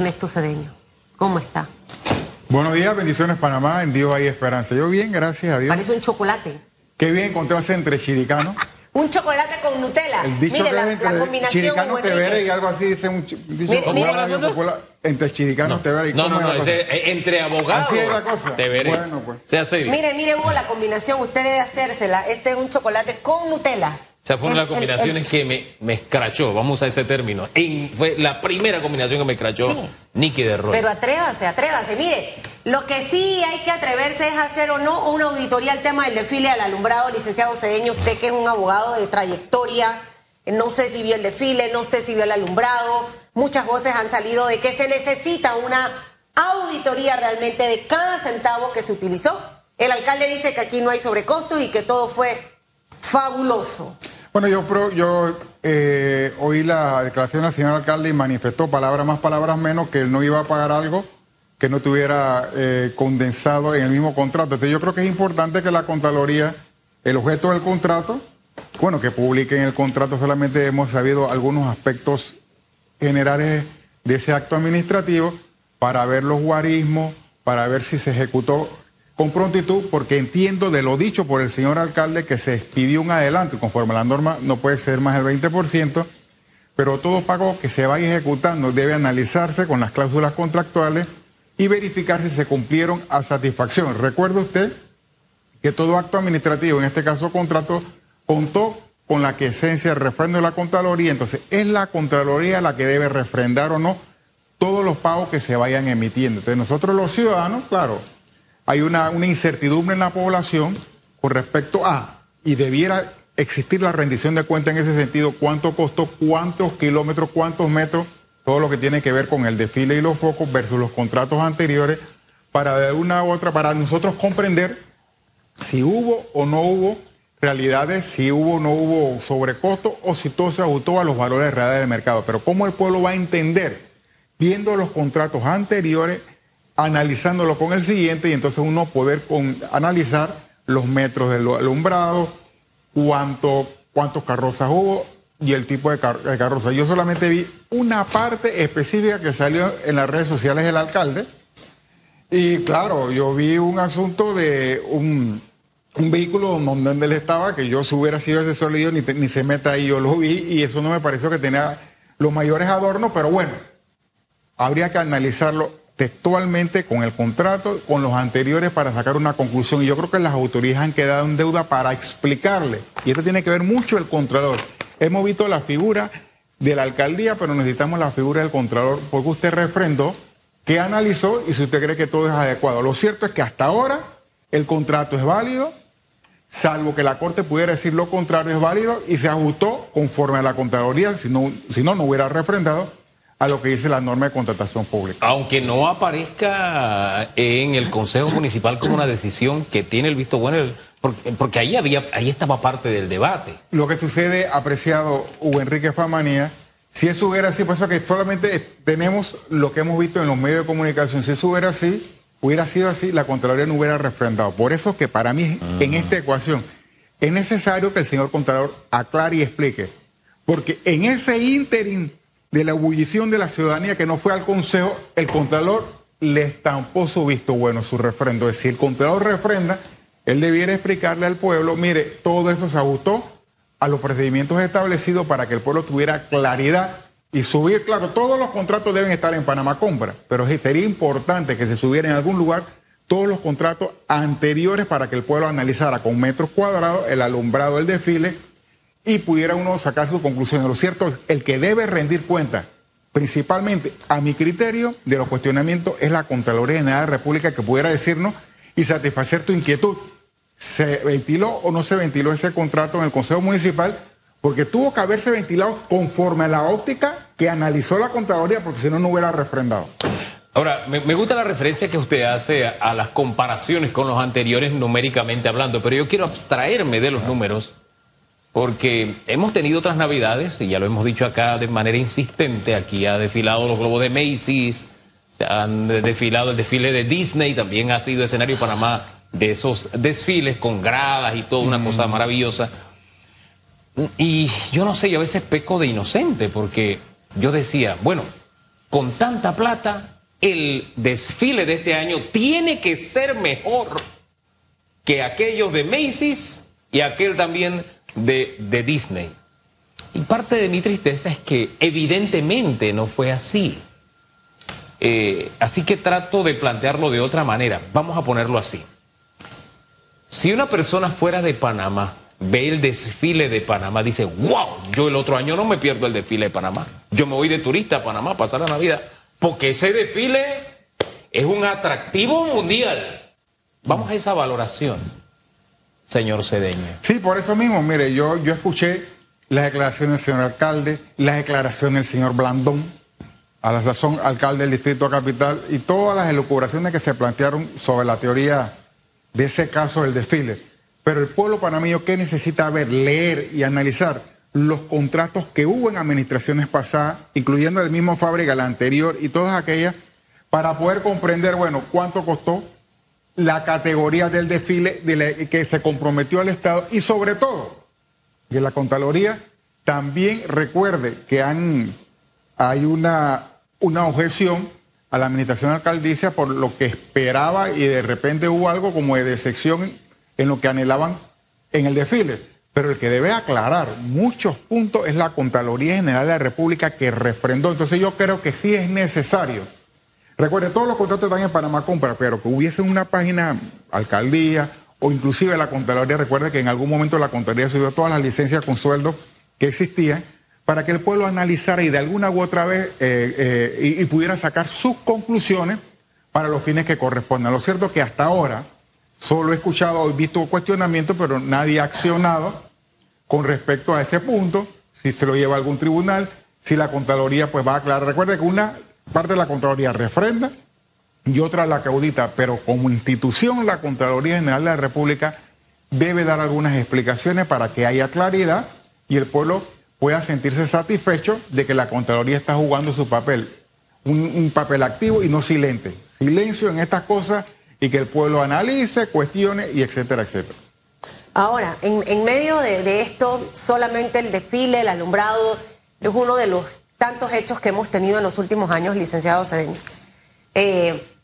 Ernesto Cedeño. ¿Cómo está? Buenos días, bendiciones Panamá, en Dios hay esperanza. Yo bien, gracias a Dios. Parece un chocolate. Qué bien encontrarse entre chiricanos. un chocolate con Nutella. El dicho mire, que la, es entre la combinación. chiricanos Hugo te Enrique. veré y algo así dice un ch- dicho Mire, como mire. popular. Entre chiricanos te veré. No, no, no, ese- eh, entre abogados. Así es la cosa. Te veré. Bueno, pues. Sea serio. Mire, mire, Hugo, la combinación, usted debe hacérsela. Este es un chocolate con Nutella. Sea, fue una de las combinaciones que me, me escrachó, vamos a ese término. En- fue la primera combinación que me escrachó Sí. Nicky de Roy. Pero atrévase, atrévase. Mire, lo que sí hay que atreverse es hacer o no una auditoría al tema del desfile al alumbrado, licenciado Cedeño, usted que es un abogado de trayectoria, no sé si vio el desfile, no sé si vio el alumbrado, muchas voces han salido de que se necesita una auditoría realmente de cada centavo que se utilizó. El alcalde dice que aquí no hay sobrecostos y que todo fue fabuloso. Bueno, yo, yo eh, oí la declaración del señor alcalde y manifestó palabras más, palabras menos, que él no iba a pagar algo que no estuviera eh, condensado en el mismo contrato. Entonces yo creo que es importante que la Contraloría, el objeto del contrato, bueno, que publiquen el contrato, solamente hemos sabido algunos aspectos generales de ese acto administrativo para ver los guarismos, para ver si se ejecutó con prontitud, porque entiendo de lo dicho por el señor alcalde que se expidió un adelanto conforme a la norma no puede ser más del 20%, pero todo pago que se vaya ejecutando debe analizarse con las cláusulas contractuales y verificar si se cumplieron a satisfacción. Recuerde usted que todo acto administrativo, en este caso contrato, contó con la quiesencia, el refrendo de la Contraloría, entonces es la Contraloría la que debe refrendar o no todos los pagos que se vayan emitiendo. Entonces nosotros los ciudadanos, claro, hay una, incertidumbre en la población con respecto a, y debiera existir la rendición de cuenta en ese sentido, cuánto costó, cuántos kilómetros, cuántos metros, todo lo que tiene que ver con el desfile y los focos versus los contratos anteriores, para de una u otra, para nosotros comprender si hubo o no hubo realidades, si hubo o no hubo sobrecosto o si todo se ajustó a los valores reales del mercado. Pero cómo el pueblo va a entender, viendo los contratos anteriores, analizándolo con el siguiente y entonces uno poder con- analizar los metros del alumbrado, cuánto, cuántos carrozas hubo y el tipo de, car- carroza. Yo solamente vi una parte específica que salió en las redes sociales del alcalde. Y claro, yo vi un asunto de un, un vehículo donde él estaba, que yo si hubiera sido asesor le digo, ni, ni se meta ahí, yo lo vi y eso no me pareció que tenía los mayores adornos, pero bueno, habría que analizarlo textualmente con el contrato, con los anteriores para sacar una conclusión. Y yo creo que las autoridades han quedado en deuda para explicarle. Y esto tiene que ver mucho el contralor. Hemos visto la figura de la alcaldía, pero necesitamos la figura del contralor, porque usted refrendó, que analizó y si usted cree que todo es adecuado. Lo cierto es que hasta ahora el contrato es válido, salvo que la Corte pudiera decir lo contrario es válido y se ajustó conforme a la Contraloría, si no, si no, no hubiera refrendado a lo que dice la norma de contratación pública. Aunque no aparezca en el Consejo Municipal como una decisión que tiene el visto bueno, el- porque, porque ahí había, ahí estaba parte del debate. Lo que sucede, apreciado Hugo Enrique Famanía, si eso hubiera así, por eso que solamente tenemos lo que hemos visto en los medios de comunicación, si eso hubiera así, hubiera sido así, la Contraloría no hubiera refrendado. Por eso que para mí, en esta ecuación, es necesario que el señor Contralor aclare y explique. Porque en ese ínterin de la ebullición de la ciudadanía que no fue al Consejo, el Contralor le estampó su visto bueno, su refrendo. Es decir, el Contralor refrenda, él debiera explicarle al pueblo, mire, todo eso se ajustó a los procedimientos establecidos para que el pueblo tuviera claridad y subir, claro, todos los contratos deben estar en Panamá Compra, pero sería importante que se subiera en algún lugar todos los contratos anteriores para que el pueblo analizara con metros cuadrados el alumbrado del desfile y pudiera uno sacar sus conclusiones. Lo cierto es, el que debe rendir cuenta, principalmente a mi criterio, de los cuestionamientos es la Contraloría General de la República que pudiera decirnos y satisfacer tu inquietud. ¿Se ventiló o no se ventiló ese contrato en el Consejo Municipal? Porque tuvo que haberse ventilado conforme a la óptica que analizó la Contraloría, porque si no, no hubiera refrendado. Ahora, me, gusta la referencia que usted hace a las comparaciones con los anteriores numéricamente hablando, pero yo quiero abstraerme de los números porque hemos tenido otras navidades, y ya lo hemos dicho acá de manera insistente, aquí ha desfilado los globos de Macy's, se han desfilado el desfile de Disney, también ha sido escenario Panamá de esos desfiles con gradas y toda una cosa maravillosa. Y yo no sé, yo a veces peco de inocente porque yo decía, bueno, con tanta plata, el desfile de este año tiene que ser mejor que aquellos de Macy's y aquel también de, Disney. Y parte de mi tristeza es que evidentemente no fue así. Eh, así que trato de plantearlo de otra manera. Vamos a ponerlo así. Si una persona fuera de Panamá ve el desfile de Panamá, dice, wow, yo el otro año no me pierdo el desfile de Panamá. Yo me voy de turista a Panamá a pasar la Navidad, porque ese desfile es un atractivo mundial. Vamos a esa valoración, señor Cedeño. Sí, por eso mismo, mire, yo, yo escuché las declaraciones del señor alcalde, las declaraciones del señor Blandón, a la sazón alcalde del Distrito Capital, y todas las elucubraciones que se plantearon sobre la teoría de ese caso del desfile. Pero el pueblo panameño, ¿qué necesita ver, leer y analizar? Los contratos que hubo en administraciones pasadas, incluyendo el mismo fábrica, la anterior y todas aquellas, para poder comprender, bueno, cuánto costó la categoría del desfile que se comprometió al Estado y sobre todo que la Contraloría también recuerde que han, hay una, una objeción a la administración alcaldicia por lo que esperaba y de repente hubo algo como de decepción en lo que anhelaban en el desfile. Pero el que debe aclarar muchos puntos es la Contraloría General de la República que refrendó. Entonces yo creo que sí es necesario. Recuerde, todos los contratos están en Panamá Compra, pero que hubiese una página alcaldía o inclusive la Contraloría, recuerde que en algún momento la Contraloría subió todas las licencias con sueldo que existían para que el pueblo analizara y de alguna u otra vez eh, eh, y, pudiera sacar sus conclusiones para los fines que correspondan. Lo cierto es que hasta ahora solo he escuchado, he visto cuestionamientos, pero nadie ha accionado con respecto a ese punto, si se lo lleva algún tribunal, si la Contraloría pues va a aclarar. Recuerde que una parte de la Contraloría refrenda y otra la caudita, pero como institución la Contraloría General de la República debe dar algunas explicaciones para que haya claridad y el pueblo pueda sentirse satisfecho de que la Contraloría está jugando su papel, un, papel activo y no silente. Silencio en estas cosas y que el pueblo analice, cuestione y etcétera, etcétera. Ahora, en, medio de, esto, solamente el desfile, el alumbrado, es uno de los tantos hechos que hemos tenido en los últimos años, licenciado Cedeño. Eh,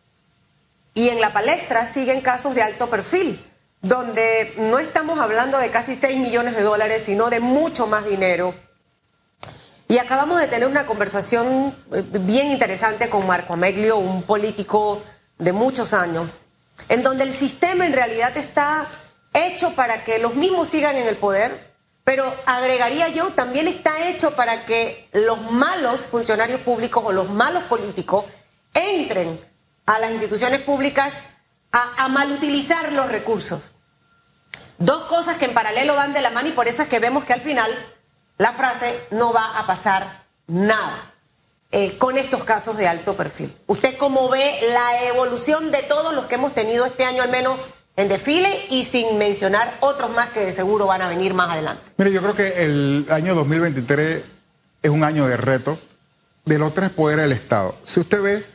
y en la palestra siguen casos de alto perfil, donde no estamos hablando de casi 6 millones de dólares, sino de mucho más dinero. Y acabamos de tener una conversación eh, bien interesante con Marco Ameglio, un político de muchos años, en donde el sistema en realidad está hecho para que los mismos sigan en el poder, pero agregaría yo, también está hecho para que los malos funcionarios públicos o los malos políticos entren a las instituciones públicas a, malutilizar los recursos. Dos cosas que en paralelo van de la mano y por eso es que vemos que al final la frase no va a pasar nada eh, con estos casos de alto perfil. ¿Usted cómo ve la evolución de todos los que hemos tenido este año al menos en desfile y sin mencionar otros más que de seguro van a venir más adelante? Mire, yo creo que el año 2023 es un año de reto de los tres poderes del Estado. Si usted ve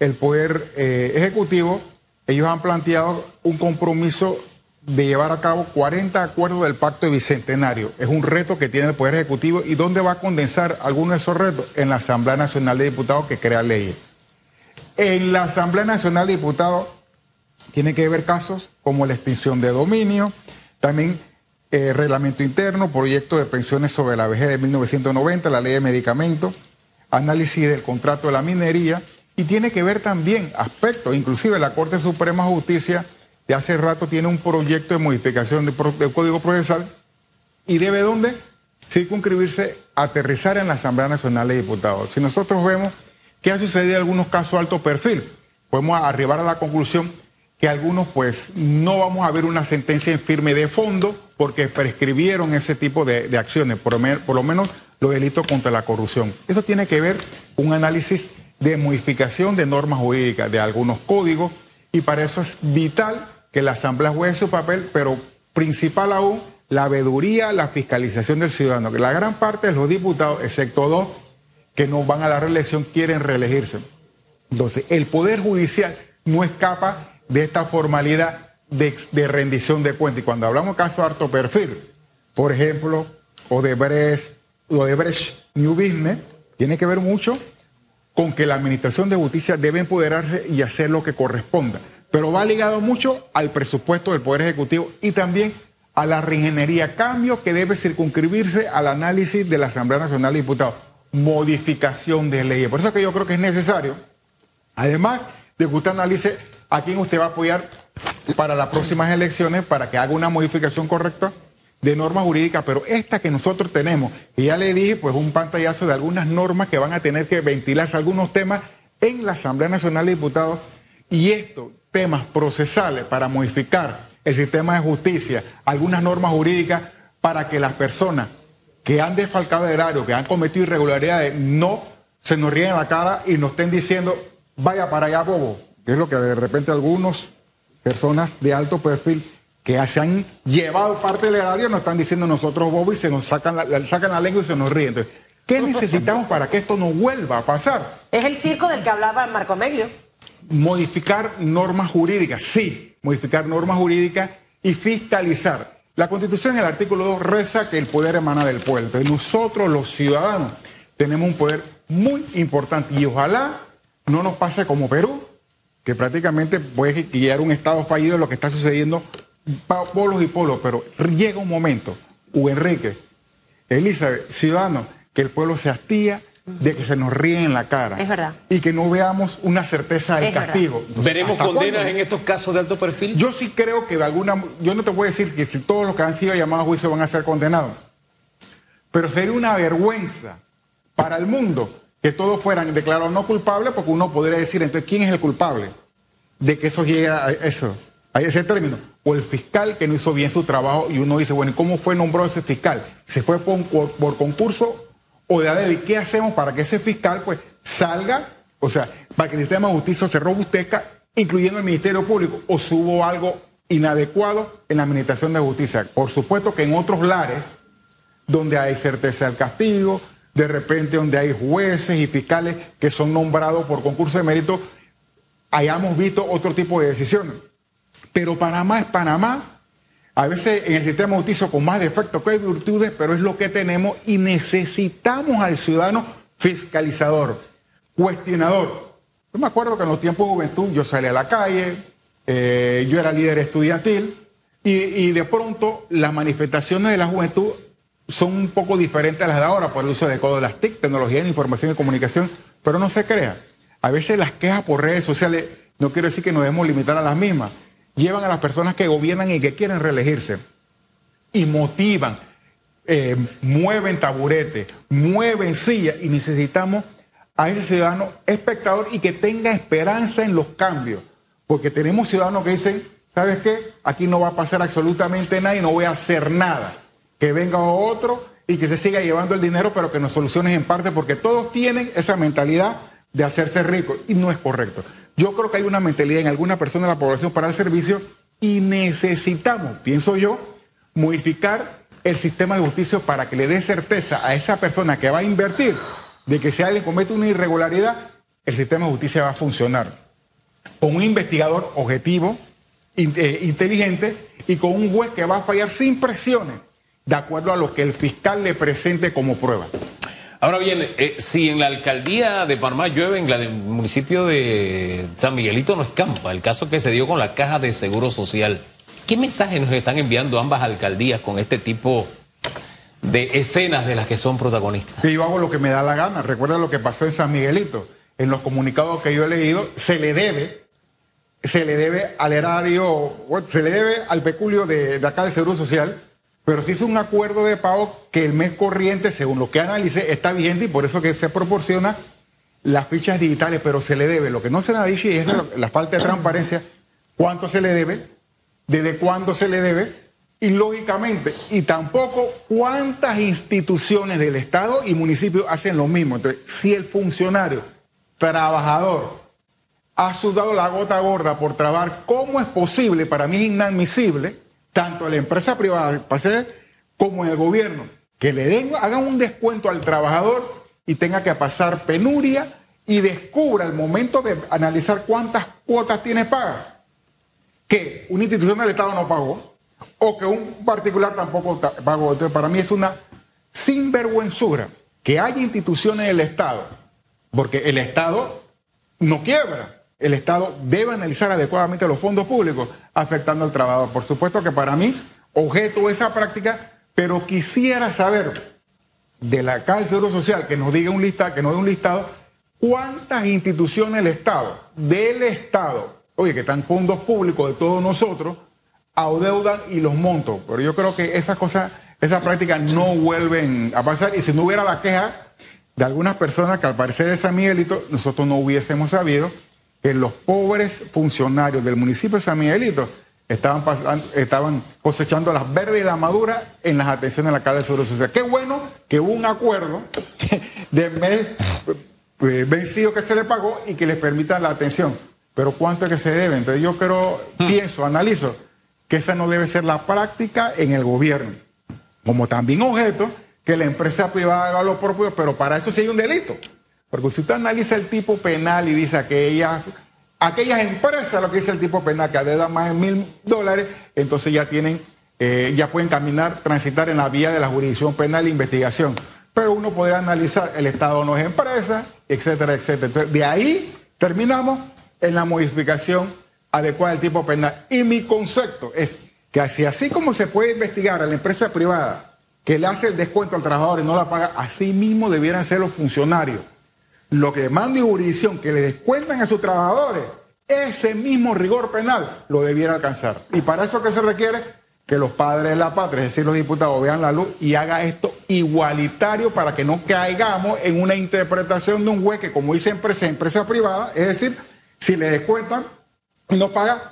el poder eh, ejecutivo, ellos han planteado un compromiso de llevar a cabo 40 acuerdos del Pacto de Bicentenario. Es un reto que tiene el Poder Ejecutivo. ¿Y dónde va a condensar algunos de esos retos? En la Asamblea Nacional de Diputados que crea leyes. En la Asamblea Nacional de Diputados tiene que ver casos como la extinción de dominio, también eh, reglamento interno, proyecto de pensiones sobre la vejez de 1990, la ley de medicamentos, análisis del contrato de la minería y tiene que ver también aspectos, inclusive la Corte Suprema de Justicia de hace rato tiene un proyecto de modificación del de Código Procesal y debe dónde circunscribirse, aterrizar en la Asamblea Nacional de Diputados. Si nosotros vemos qué ha sucedido en algunos casos alto perfil, podemos arribar a la conclusión que algunos pues no vamos a ver una sentencia en firme de fondo porque prescribieron ese tipo de, acciones, por, lo menos los delitos contra la corrupción. Eso tiene que ver un análisis de modificación de normas jurídicas, de algunos códigos, y para eso es vital que la Asamblea juegue su papel, pero principal aún, la veeduría, la fiscalización del ciudadano, que la gran parte de los diputados, excepto dos que no van a la reelección, quieren reelegirse. Entonces, el Poder Judicial no escapa de esta formalidad de, rendición de cuentas. Y cuando hablamos de casos de alto perfil, por ejemplo, Odebrecht, Odebrecht New Business, tiene que ver mucho con que la Administración de Justicia debe empoderarse y hacer lo que corresponda. Pero va ligado mucho al presupuesto del Poder Ejecutivo y también a la reingeniería, cambio que debe circunscribirse al análisis de la Asamblea Nacional de Diputados, modificación de leyes. Por eso que yo creo que es necesario, además de que usted analice a quién usted va a apoyar para las próximas elecciones, para que haga una modificación correcta de normas jurídicas, pero esta que nosotros tenemos, y ya le dije, pues un pantallazo de algunas normas que van a tener que ventilarse algunos temas en la Asamblea Nacional de Diputados, y estos temas procesales para modificar el sistema de justicia, algunas normas jurídicas para que las personas que han desfalcado el erario, que han cometido irregularidades, no se nos ríen en la cara y nos estén diciendo, vaya para allá, bobo, que es lo que de repente algunas personas de alto perfil que se han llevado parte del erario nos están diciendo nosotros bobo y se nos sacan la, sacan la lengua y se nos ríen. Entonces, ¿qué necesitamos para que esto no vuelva a pasar? Es el circo del que hablaba Marco Amelio. Modificar normas jurídicas, sí, modificar normas jurídicas y fiscalizar. La Constitución en el artículo 2 reza que el poder emana del pueblo. Entonces nosotros los ciudadanos tenemos un poder muy importante y ojalá no nos pase como Perú, que prácticamente puede guiar un Estado fallido de lo que está sucediendo polos y polos, pero llega un momento, U. Enrique, Elizabeth, ciudadanos, que el pueblo se hastía, de que se nos ríen en la cara. Es verdad. Y que no veamos una certeza del castigo. ¿Veremos condenas en estos casos de alto perfil? Yo sí creo que de alguna. Yo no te voy a decir que si todos los que han sido llamados a juicio van a ser condenados. Pero sería una vergüenza para el mundo que todos fueran declarados no culpables, porque uno podría decir, entonces, ¿quién es el culpable de que eso llegue a eso? A ese término. O el fiscal que no hizo bien su trabajo y uno dice, bueno, ¿y cómo fue nombrado ese fiscal? ¿Se fue por, por concurso o de, qué hacemos para que ese fiscal pues salga, o sea, para que el sistema de justicia se robustezca, incluyendo el Ministerio Público, o si hubo algo inadecuado en la administración de justicia. Por supuesto que en otros lares, donde hay certeza del castigo, de repente donde hay jueces y fiscales que son nombrados por concurso de mérito, hayamos visto otro tipo de decisiones. Pero Panamá es Panamá a veces en el sistema justicia con más defectos que hay virtudes, pero es lo que tenemos y necesitamos al ciudadano fiscalizador, cuestionador. Yo me acuerdo que en los tiempos de juventud yo salí a la calle, eh, yo era líder estudiantil y, de pronto las manifestaciones de la juventud son un poco diferentes a las de ahora por el uso de las TIC, tecnología de información y comunicación, pero no se crea. A veces las quejas por redes sociales, no quiero decir que nos debemos limitar a las mismas llevan a las personas que gobiernan y que quieren reelegirse y motivan, eh, mueven taburete, mueven silla y necesitamos a ese ciudadano espectador y que tenga esperanza en los cambios. Porque tenemos ciudadanos que dicen, ¿sabes qué? Aquí no va a pasar absolutamente nada y no voy a hacer nada. Que venga otro y que se siga llevando el dinero, pero que nos soluciones en parte, porque todos tienen esa mentalidad de hacerse ricos y no es correcto. Yo creo que hay una mentalidad en alguna persona de la población para el servicio y necesitamos, pienso yo, modificar el sistema de justicia para que le dé certeza a esa persona que va a invertir de que si alguien comete una irregularidad, el sistema de justicia va a funcionar. Con un investigador objetivo, eh, inteligente y con un juez que va a fallar sin presiones, de acuerdo a lo que el fiscal le presente como prueba. Ahora bien, eh, si en la alcaldía de Panamá llueve, en la del municipio de San Miguelito no escampa, el caso que se dio con la caja de seguro social, ¿qué mensaje nos están enviando ambas alcaldías con este tipo de escenas de las que son protagonistas? Que yo hago lo que me da la gana. Recuerda lo que pasó en San Miguelito. En los comunicados que yo he leído, se le debe, se le debe al erario, se le debe al peculio de, de acá del Seguro Social pero se hizo un acuerdo de pago que el mes corriente, según lo que analicé, está vigente y por eso que se proporciona las fichas digitales, pero se le debe. Lo que no se le ha dicho y es la falta de transparencia, cuánto se le debe, desde cuándo se le debe y lógicamente, y tampoco cuántas instituciones del Estado y municipio hacen lo mismo. Entonces, si el funcionario, trabajador, ha sudado la gota gorda por trabajar, ¿cómo es posible? Para mí es inadmisible tanto en la empresa privada como en el gobierno, que le den, hagan un descuento al trabajador y tenga que pasar penuria y descubra el momento de analizar cuántas cuotas tiene pagas, que una institución del Estado no pagó o que un particular tampoco pagó. Entonces, para mí es una sinvergüenzura que haya instituciones del Estado porque el Estado no quiebra. El Estado debe analizar adecuadamente los fondos públicos afectando al trabajador. Por supuesto que para mí, objeto esa práctica, pero quisiera saber de la Caja Seguro Social que nos diga un listado, que nos dé un listado, cuántas instituciones del Estado, del Estado, oye, que están fondos públicos de todos nosotros, adeudan y los montos. Pero yo creo que esas cosas, esas prácticas no vuelven a pasar. Y si no hubiera la queja de algunas personas que al parecer es San Miguelito, nosotros no hubiésemos sabido que los pobres funcionarios del municipio de San Miguelito estaban, estaban cosechando las verdes y las maduras en las atenciones de la Caja de Seguro Social. Qué bueno que hubo un acuerdo de mes eh, vencido que se le pagó y que les permita la atención. Pero ¿cuánto es que se debe? Entonces yo creo, hmm. pienso, analizo que esa no debe ser la práctica en el gobierno. Como también objeto que la empresa privada haga lo propio, pero para eso sí hay un delito. Porque si usted analiza el tipo penal y dice aquellas, aquellas empresas, lo que dice el tipo penal, que adeudan más de mil dólares, entonces ya tienen, eh, ya pueden caminar, transitar en la vía de la jurisdicción penal e investigación. Pero uno podría analizar, el Estado no es empresa, etcétera, etcétera. Entonces, de ahí terminamos en la modificación adecuada del tipo penal. Y mi concepto es que así, así como se puede investigar a la empresa privada que le hace el descuento al trabajador y no la paga, así mismo debieran ser los funcionarios. Lo que demanda y jurisdicción que le descuentan a sus trabajadores, ese mismo rigor penal lo debiera alcanzar. Y para eso que se requiere que los padres de la patria, es decir, los diputados, vean la luz y haga esto igualitario para que no caigamos en una interpretación de un juez que, como dice empresa, empresa privada, es decir, si le descuentan y no paga,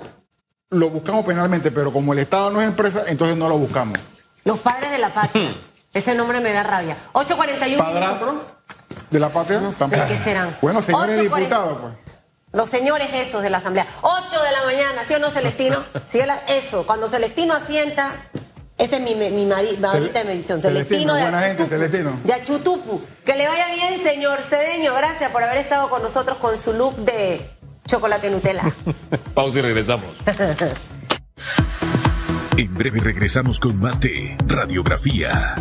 lo buscamos penalmente, pero como el Estado no es empresa, entonces no lo buscamos. Los padres de la patria. Ese nombre me da rabia. 841. ¿Padratro de la patria? No sé qué serán. Bueno, señores diputados, pues. Los señores esos de la Asamblea. 8 de la mañana, ¿sí o no, Celestino? sí, eso. Cuando Celestino asienta, ese es mi, mi, marido, ahorita de medición. Celestino, de buena gente, Celestino. De Achutupu. Que le vaya bien, señor Cedeño. Gracias por haber estado con nosotros con su look de chocolate Nutella. Pausa y regresamos. en breve regresamos con más de Radiografía.